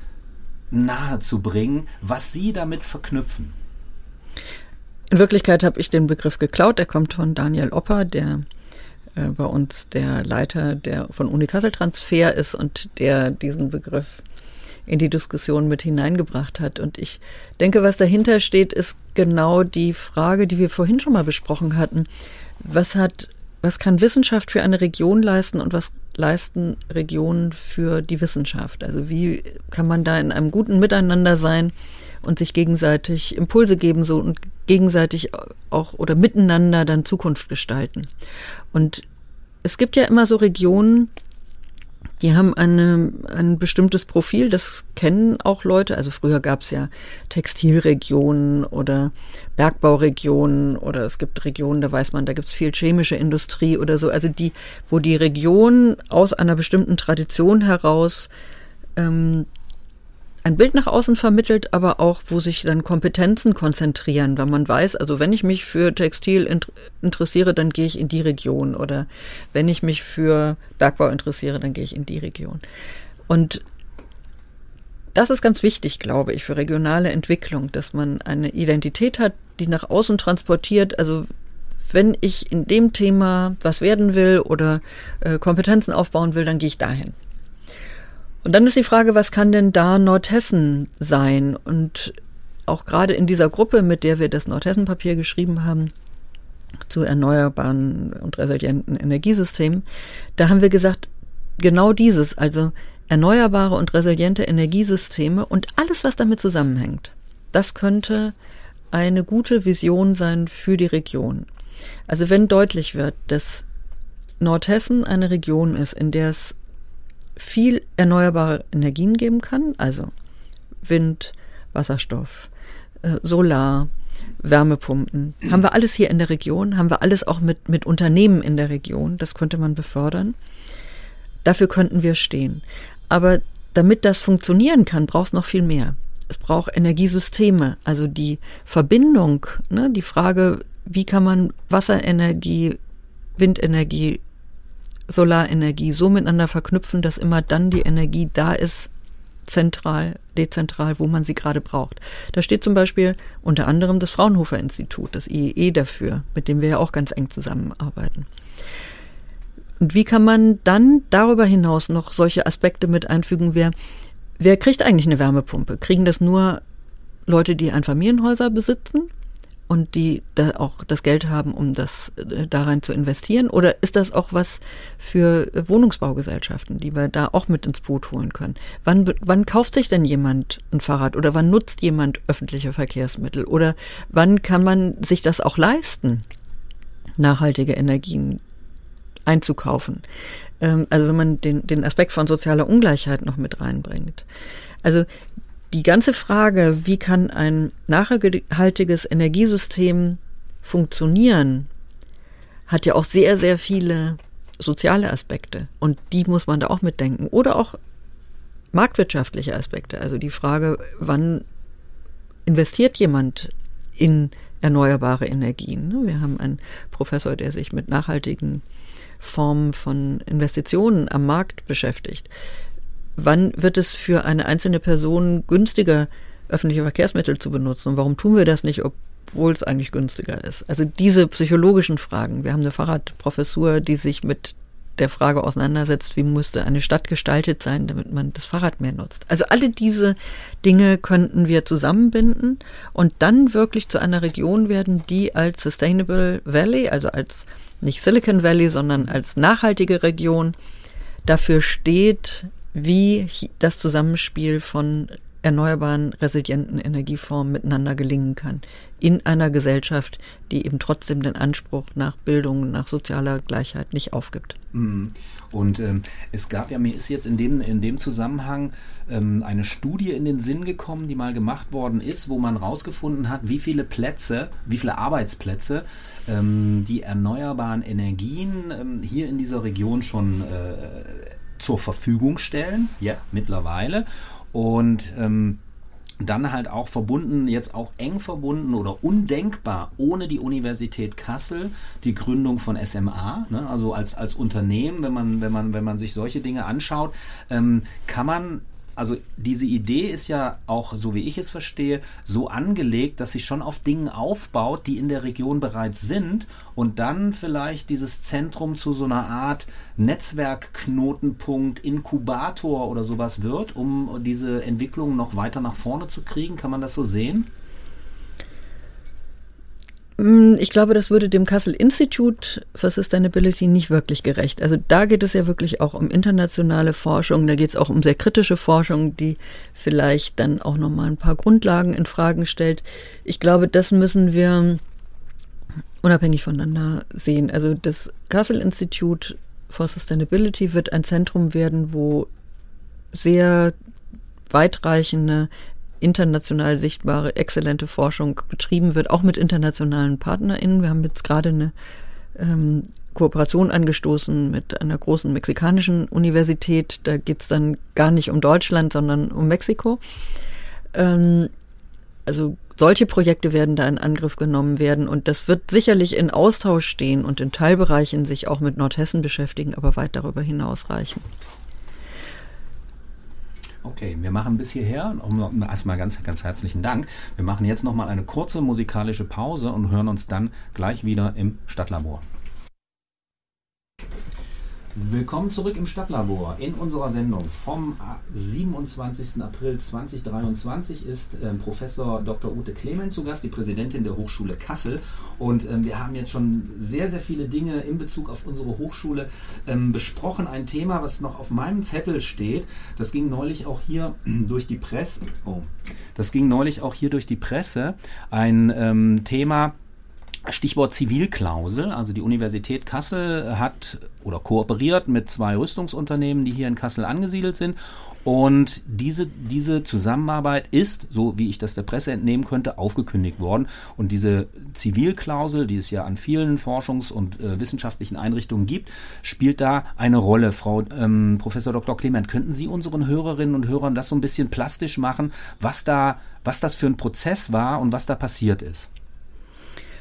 nahe zu bringen, was Sie damit verknüpfen. In Wirklichkeit habe ich den Begriff geklaut. Der kommt von Daniel Opper, der äh, bei uns der Leiter der von Uni Kassel Transfer ist und der diesen Begriff in die Diskussion mit hineingebracht hat. Und ich denke, was dahinter steht, ist genau die Frage, die wir vorhin schon mal besprochen hatten. Was hat, was kann Wissenschaft für eine Region leisten und was leisten Regionen für die Wissenschaft? Also wie kann man da in einem guten Miteinander sein und sich gegenseitig Impulse geben so und gegenseitig auch oder miteinander dann Zukunft gestalten? Und es gibt ja immer so Regionen, die haben eine, ein bestimmtes Profil, das kennen auch Leute. Also früher gab es ja Textilregionen oder Bergbauregionen oder es gibt Regionen, da weiß man, da gibt es viel chemische Industrie oder so. Also die, wo die Region aus einer bestimmten Tradition heraus ähm, ein Bild nach außen vermittelt, aber auch, wo sich dann Kompetenzen konzentrieren, weil man weiß, also wenn ich mich für Textil int interessiere, dann gehe ich in die Region oder wenn ich mich für Bergbau interessiere, dann gehe ich in die Region. Und das ist ganz wichtig, glaube ich, für regionale Entwicklung, dass man eine Identität hat, die nach außen transportiert. Also wenn ich in dem Thema was werden will oder äh, Kompetenzen aufbauen will, dann gehe ich dahin. Und dann ist die Frage, was kann denn da Nordhessen sein? Und auch gerade in dieser Gruppe, mit der wir das Nordhessen-Papier geschrieben haben, zu erneuerbaren und resilienten Energiesystemen, da haben wir gesagt, genau dieses, also erneuerbare und resiliente Energiesysteme und alles, was damit zusammenhängt, das könnte eine gute Vision sein für die Region. Also wenn deutlich wird, dass Nordhessen eine Region ist, in der es viel erneuerbare Energien geben kann, also Wind, Wasserstoff, äh, Solar, Wärmepumpen. Haben wir alles hier in der Region, haben wir alles auch mit, mit Unternehmen in der Region, das könnte man befördern. Dafür könnten wir stehen. Aber damit das funktionieren kann, braucht es noch viel mehr. Es braucht Energiesysteme, also die Verbindung, ne, die Frage, wie kann man Wasserenergie, Windenergie, Solarenergie so miteinander verknüpfen, dass immer dann die Energie da ist, zentral, dezentral, wo man sie gerade braucht. Da steht zum Beispiel unter anderem das Fraunhofer Institut, das IEE dafür, mit dem wir ja auch ganz eng zusammenarbeiten. Und wie kann man dann darüber hinaus noch solche Aspekte mit einfügen? Wer, wer kriegt eigentlich eine Wärmepumpe? Kriegen das nur Leute, die Einfamilienhäuser besitzen? Und die da auch das Geld haben, um das äh, da rein zu investieren? Oder ist das auch was für Wohnungsbaugesellschaften, die wir da auch mit ins Boot holen können? Wann, wann kauft sich denn jemand ein Fahrrad oder wann nutzt jemand öffentliche Verkehrsmittel? Oder wann kann man sich das auch leisten, nachhaltige Energien einzukaufen? Ähm, also wenn man den, den Aspekt von sozialer Ungleichheit noch mit reinbringt. Also die ganze Frage, wie kann ein nachhaltiges Energiesystem funktionieren, hat ja auch sehr, sehr viele soziale Aspekte. Und die muss man da auch mitdenken. Oder auch marktwirtschaftliche Aspekte. Also die Frage, wann investiert jemand in erneuerbare Energien? Wir haben einen Professor, der sich mit nachhaltigen Formen von Investitionen am Markt beschäftigt wann wird es für eine einzelne Person günstiger, öffentliche Verkehrsmittel zu benutzen? Und warum tun wir das nicht, obwohl es eigentlich günstiger ist? Also diese psychologischen Fragen. Wir haben eine Fahrradprofessur, die sich mit der Frage auseinandersetzt, wie musste eine Stadt gestaltet sein, damit man das Fahrrad mehr nutzt. Also alle diese Dinge könnten wir zusammenbinden und dann wirklich zu einer Region werden, die als Sustainable Valley, also als nicht Silicon Valley, sondern als nachhaltige Region dafür steht, wie das Zusammenspiel von erneuerbaren, resilienten Energieformen miteinander gelingen kann. In einer Gesellschaft, die eben trotzdem den Anspruch nach Bildung, nach sozialer Gleichheit nicht aufgibt. Mhm. Und ähm, es gab ja, mir ist jetzt in dem, in dem Zusammenhang ähm, eine Studie in den Sinn gekommen, die mal gemacht worden ist, wo man rausgefunden hat, wie viele Plätze, wie viele Arbeitsplätze ähm, die erneuerbaren Energien ähm, hier in dieser Region schon äh, zur Verfügung stellen, ja, mittlerweile. Und ähm, dann halt auch verbunden, jetzt auch eng verbunden oder undenkbar ohne die Universität Kassel, die Gründung von SMA, ne, also als, als Unternehmen, wenn man, wenn man, wenn man sich solche Dinge anschaut, ähm, kann man also diese Idee ist ja auch, so wie ich es verstehe, so angelegt, dass sie schon auf Dingen aufbaut, die in der Region bereits sind und dann vielleicht dieses Zentrum zu so einer Art Netzwerkknotenpunkt, Inkubator oder sowas wird, um diese Entwicklung noch weiter nach vorne zu kriegen. Kann man das so sehen? Mm, ich glaube, das würde dem Kassel Institute for Sustainability nicht wirklich gerecht. Also da geht es ja wirklich auch um internationale Forschung, da geht es auch um sehr kritische Forschung, die vielleicht dann auch nochmal ein paar Grundlagen in Fragen stellt. Ich glaube, das müssen wir unabhängig voneinander sehen. Also das Kassel Institute for Sustainability wird ein Zentrum werden, wo sehr weitreichende international sichtbare, exzellente Forschung betrieben wird, auch mit internationalen PartnerInnen. Wir haben jetzt gerade eine ähm, Kooperation angestoßen mit einer großen mexikanischen Universität. Da geht's dann gar nicht um Deutschland, sondern um Mexiko. Ähm, also solche Projekte werden da in Angriff genommen werden und das wird sicherlich in Austausch stehen und in Teilbereichen sich auch mit Nordhessen beschäftigen, aber weit darüber hinaus reichen. Okay, wir machen bis hierher. Erstmal ganz, ganz herzlichen Dank. Wir machen jetzt nochmal eine kurze musikalische Pause und hören uns dann gleich wieder im Stadtlabor. Willkommen zurück im Stadtlabor. In unserer Sendung vom 27. April 2023 ist äh, Professor Dr. Ute Clement zu Gast, die Präsidentin der Hochschule Kassel. Und ähm, wir haben jetzt schon sehr, sehr viele Dinge in Bezug auf unsere Hochschule ähm, besprochen. Ein Thema, was noch auf meinem Zettel steht, das ging neulich auch hier durch die Presse. Oh, das ging neulich auch hier durch die Presse. Ein ähm, Thema, Stichwort Zivilklausel. Also die Universität Kassel hat oder kooperiert mit zwei Rüstungsunternehmen, die hier in Kassel angesiedelt sind. Und diese, diese Zusammenarbeit ist, so wie ich das der Presse entnehmen könnte, aufgekündigt worden. Und diese Zivilklausel, die es ja an vielen Forschungs- und äh, wissenschaftlichen Einrichtungen gibt, spielt da eine Rolle. Frau ähm, Professor Dr. Clement, könnten Sie unseren Hörerinnen und Hörern das so ein bisschen plastisch machen, was da, was das für ein Prozess war und was da passiert ist?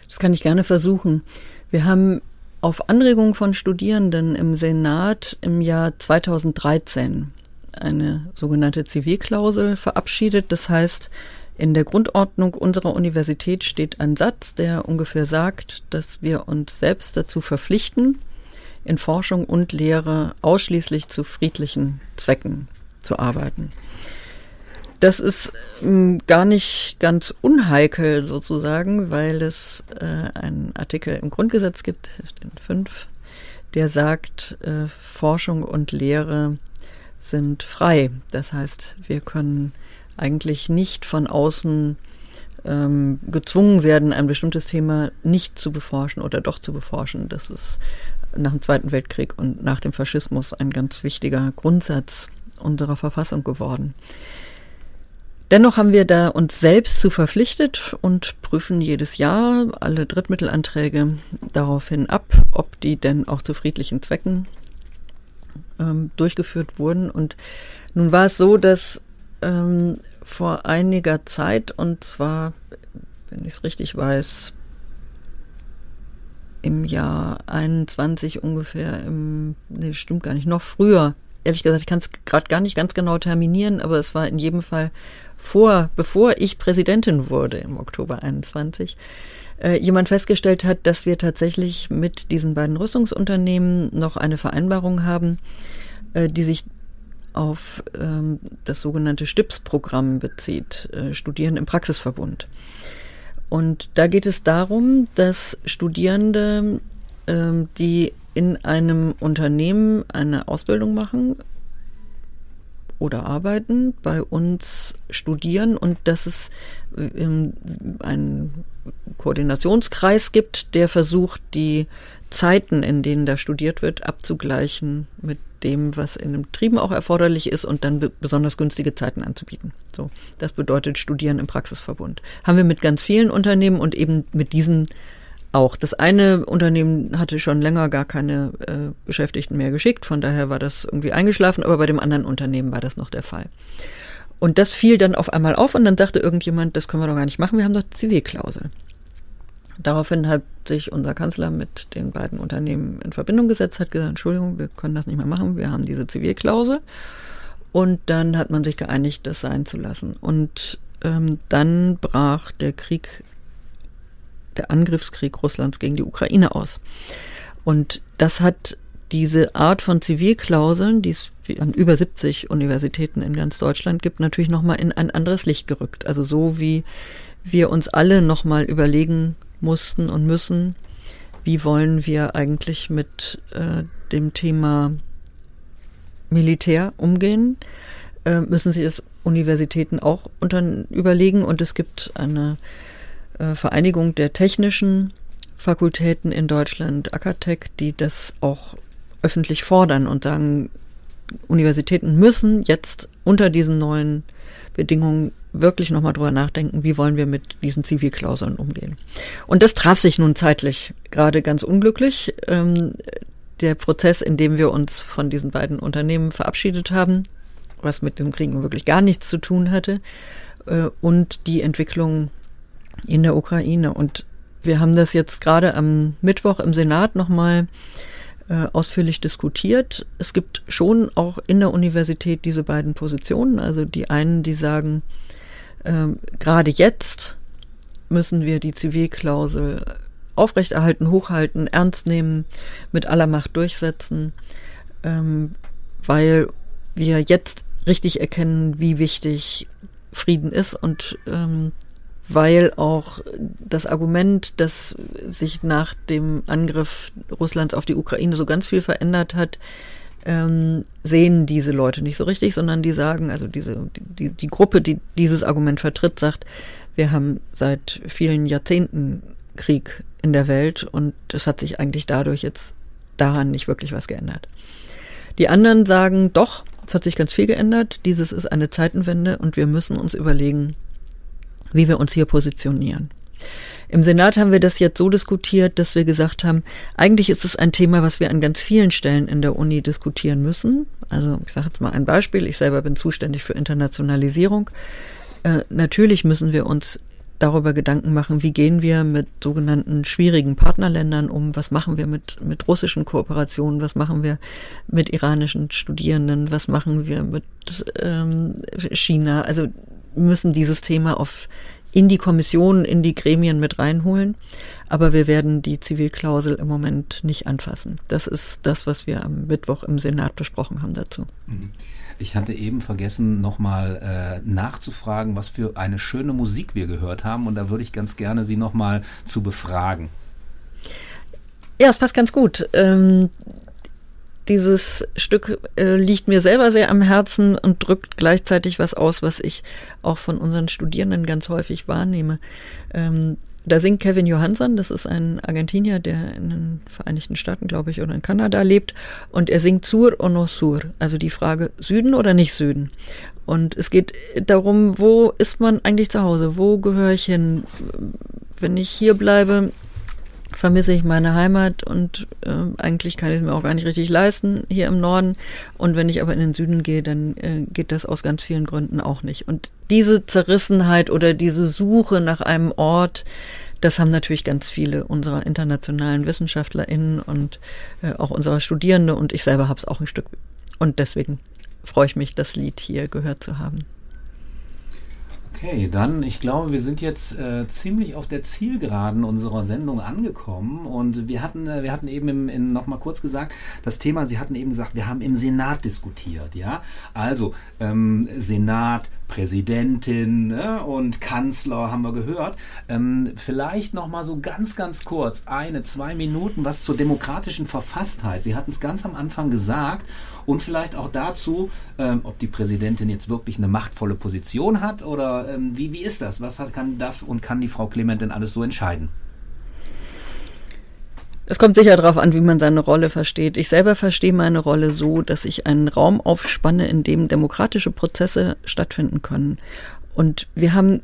Das kann ich gerne versuchen. Wir haben auf Anregung von Studierenden im Senat im Jahr 2013 eine sogenannte Zivilklausel verabschiedet. Das heißt, in der Grundordnung unserer Universität steht ein Satz, der ungefähr sagt, dass wir uns selbst dazu verpflichten, in Forschung und Lehre ausschließlich zu friedlichen Zwecken zu arbeiten. Das ist ähm, gar nicht ganz unheikel sozusagen, weil es äh, einen Artikel im Grundgesetz gibt, den 5, der sagt, äh, Forschung und Lehre sind frei. Das heißt, wir können eigentlich nicht von außen ähm, gezwungen werden, ein bestimmtes Thema nicht zu beforschen oder doch zu beforschen. Das ist nach dem Zweiten Weltkrieg und nach dem Faschismus ein ganz wichtiger Grundsatz unserer Verfassung geworden. Dennoch haben wir da uns selbst zu verpflichtet und prüfen jedes Jahr alle Drittmittelanträge daraufhin ab, ob die denn auch zu friedlichen Zwecken ähm, durchgeführt wurden. Und nun war es so, dass ähm, vor einiger Zeit, und zwar, wenn ich es richtig weiß, im Jahr 21 ungefähr, im, nee, stimmt gar nicht, noch früher, ehrlich gesagt, ich kann es gerade gar nicht ganz genau terminieren, aber es war in jedem Fall vor, bevor ich Präsidentin wurde im Oktober 21, äh, jemand festgestellt hat, dass wir tatsächlich mit diesen beiden Rüstungsunternehmen noch eine Vereinbarung haben, äh, die sich auf ähm, das sogenannte STIPS-Programm bezieht, äh, Studieren im Praxisverbund. Und da geht es darum, dass Studierende, ähm, die in einem Unternehmen eine Ausbildung machen, oder arbeiten, bei uns studieren und dass es ähm, einen Koordinationskreis gibt, der versucht, die Zeiten, in denen da studiert wird, abzugleichen mit dem, was in den Betrieben auch erforderlich ist und dann besonders günstige Zeiten anzubieten. So, das bedeutet Studieren im Praxisverbund. Haben wir mit ganz vielen Unternehmen und eben mit diesen auch. Das eine Unternehmen hatte schon länger gar keine äh, Beschäftigten mehr geschickt, von daher war das irgendwie eingeschlafen, aber bei dem anderen Unternehmen war das noch der Fall. Und das fiel dann auf einmal auf und dann sagte irgendjemand, das können wir doch gar nicht machen, wir haben doch Zivilklausel. Daraufhin hat sich unser Kanzler mit den beiden Unternehmen in Verbindung gesetzt, hat gesagt, Entschuldigung, wir können das nicht mehr machen, wir haben diese Zivilklausel. Und dann hat man sich geeinigt, das sein zu lassen. Und ähm, dann brach der Krieg der Angriffskrieg Russlands gegen die Ukraine aus. Und das hat diese Art von Zivilklauseln, die es an über 70 Universitäten in ganz Deutschland gibt, natürlich nochmal in ein anderes Licht gerückt. Also so wie wir uns alle nochmal überlegen mussten und müssen, wie wollen wir eigentlich mit äh, dem Thema Militär umgehen, äh, müssen sich das Universitäten auch unter überlegen. Und es gibt eine Vereinigung der technischen Fakultäten in Deutschland, Akatech, die das auch öffentlich fordern und sagen, Universitäten müssen jetzt unter diesen neuen Bedingungen wirklich nochmal drüber nachdenken, wie wollen wir mit diesen Zivilklauseln umgehen. Und das traf sich nun zeitlich gerade ganz unglücklich. Ähm, der Prozess, in dem wir uns von diesen beiden Unternehmen verabschiedet haben, was mit dem Krieg wirklich gar nichts zu tun hatte, äh, und die Entwicklung in der Ukraine. Und wir haben das jetzt gerade am Mittwoch im Senat nochmal äh, ausführlich diskutiert. Es gibt schon auch in der Universität diese beiden Positionen. Also die einen, die sagen, äh, gerade jetzt müssen wir die Zivilklausel aufrechterhalten, hochhalten, ernst nehmen, mit aller Macht durchsetzen, ähm, weil wir jetzt richtig erkennen, wie wichtig Frieden ist und ähm, weil auch das Argument, dass sich nach dem Angriff Russlands auf die Ukraine so ganz viel verändert hat, ähm, sehen diese Leute nicht so richtig, sondern die sagen, also diese die, die Gruppe, die dieses Argument vertritt, sagt, wir haben seit vielen Jahrzehnten Krieg in der Welt und es hat sich eigentlich dadurch jetzt daran nicht wirklich was geändert. Die anderen sagen, doch, es hat sich ganz viel geändert, dieses ist eine Zeitenwende und wir müssen uns überlegen, wie wir uns hier positionieren. Im Senat haben wir das jetzt so diskutiert, dass wir gesagt haben, eigentlich ist es ein Thema, was wir an ganz vielen Stellen in der Uni diskutieren müssen. Also ich sage jetzt mal ein Beispiel, ich selber bin zuständig für Internationalisierung. Äh, natürlich müssen wir uns darüber Gedanken machen, wie gehen wir mit sogenannten schwierigen Partnerländern um, was machen wir mit, mit russischen Kooperationen, was machen wir mit iranischen Studierenden, was machen wir mit ähm, China. Also müssen dieses Thema auf in die Kommission, in die Gremien mit reinholen. Aber wir werden die Zivilklausel im Moment nicht anfassen. Das ist das, was wir am Mittwoch im Senat besprochen haben dazu. Mhm. Ich hatte eben vergessen, nochmal äh, nachzufragen, was für eine schöne Musik wir gehört haben. Und da würde ich ganz gerne Sie nochmal zu befragen. Ja, es passt ganz gut. Ähm, dieses Stück äh, liegt mir selber sehr am Herzen und drückt gleichzeitig was aus, was ich auch von unseren Studierenden ganz häufig wahrnehme. Ähm, da singt Kevin Johansson, das ist ein Argentinier, der in den Vereinigten Staaten, glaube ich, oder in Kanada lebt. Und er singt Sur o no Sur, also die Frage Süden oder nicht Süden. Und es geht darum, wo ist man eigentlich zu Hause? Wo gehöre ich hin? Wenn ich hier bleibe, vermisse ich meine Heimat und äh, eigentlich kann ich es mir auch gar nicht richtig leisten hier im Norden. Und wenn ich aber in den Süden gehe, dann äh, geht das aus ganz vielen Gründen auch nicht. Und diese Zerrissenheit oder diese Suche nach einem Ort, das haben natürlich ganz viele unserer internationalen WissenschaftlerInnen und äh, auch unserer Studierende und ich selber habe es auch ein Stück. Und deswegen freue ich mich, das Lied hier gehört zu haben. Okay, dann, ich glaube, wir sind jetzt äh, ziemlich auf der Zielgeraden unserer Sendung angekommen und wir hatten, äh, wir hatten eben im, in, noch mal kurz gesagt, das Thema, Sie hatten eben gesagt, wir haben im Senat diskutiert, ja. Also, ähm, Senat, Präsidentin ne, und Kanzler haben wir gehört. Ähm, vielleicht noch mal so ganz, ganz kurz, eine, zwei Minuten, was zur demokratischen Verfasstheit. Sie hatten es ganz am Anfang gesagt und vielleicht auch dazu, ähm, ob die Präsidentin jetzt wirklich eine machtvolle Position hat oder ähm, wie, wie ist das? Was hat, kann, darf und kann die Frau Clement denn alles so entscheiden? Es kommt sicher darauf an, wie man seine Rolle versteht. Ich selber verstehe meine Rolle so, dass ich einen Raum aufspanne, in dem demokratische Prozesse stattfinden können. Und wir haben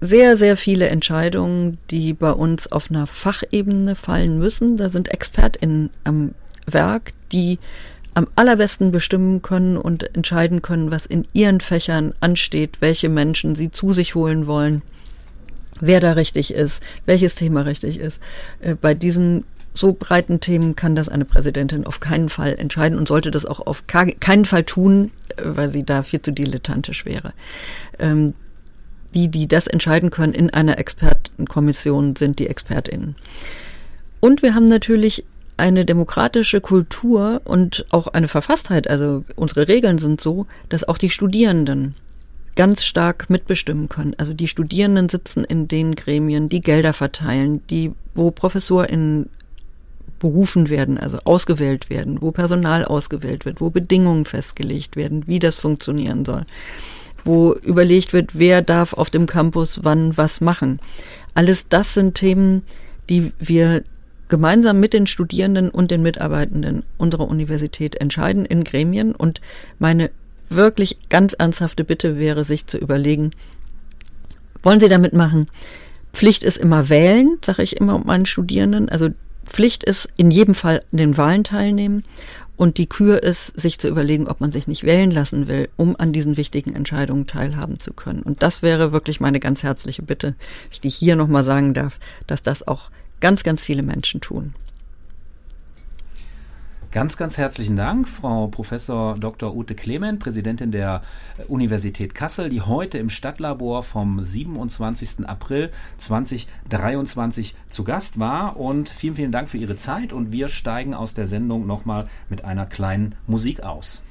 sehr, sehr viele Entscheidungen, die bei uns auf einer Fachebene fallen müssen. Da sind ExpertInnen am Werk, die am allerbesten bestimmen können und entscheiden können, was in ihren Fächern ansteht, welche Menschen sie zu sich holen wollen, wer da richtig ist, welches Thema richtig ist. Äh, bei diesen so breiten Themen kann das eine Präsidentin auf keinen Fall entscheiden und sollte das auch auf keinen Fall tun, äh, weil sie da viel zu dilettantisch wäre. Ähm, die, die das entscheiden können in einer Expertenkommission, sind die ExpertInnen. Und wir haben natürlich eine demokratische Kultur und auch eine Verfasstheit, also unsere Regeln sind so, dass auch die Studierenden ganz stark mitbestimmen können. Also die Studierenden sitzen in den Gremien, die Gelder verteilen, die, wo ProfessorInnen berufen werden, also ausgewählt werden, wo Personal ausgewählt wird, wo Bedingungen festgelegt werden, wie das funktionieren soll, wo überlegt wird, wer darf auf dem Campus wann was machen. Alles das sind Themen, die wir gemeinsam mit den Studierenden und den Mitarbeitenden unserer Universität entscheiden in Gremien. Und meine wirklich ganz ernsthafte Bitte wäre, sich zu überlegen, wollen Sie damit machen? Pflicht ist immer wählen, sage ich immer meinen Studierenden. Also Pflicht ist in jedem Fall in den Wahlen teilnehmen. Und die Kür ist, sich zu überlegen, ob man sich nicht wählen lassen will, um an diesen wichtigen Entscheidungen teilhaben zu können. Und das wäre wirklich meine ganz herzliche Bitte, die ich hier nochmal sagen darf, dass das auch ganz, ganz viele Menschen tun. Ganz, ganz herzlichen Dank, Frau Professor Dr. Ute Clement, Präsidentin der Universität Kassel, die heute im Stadtlabor vom 27. April 2023 zu Gast war. Und vielen, vielen Dank für Ihre Zeit. Und wir steigen aus der Sendung nochmal mit einer kleinen Musik aus.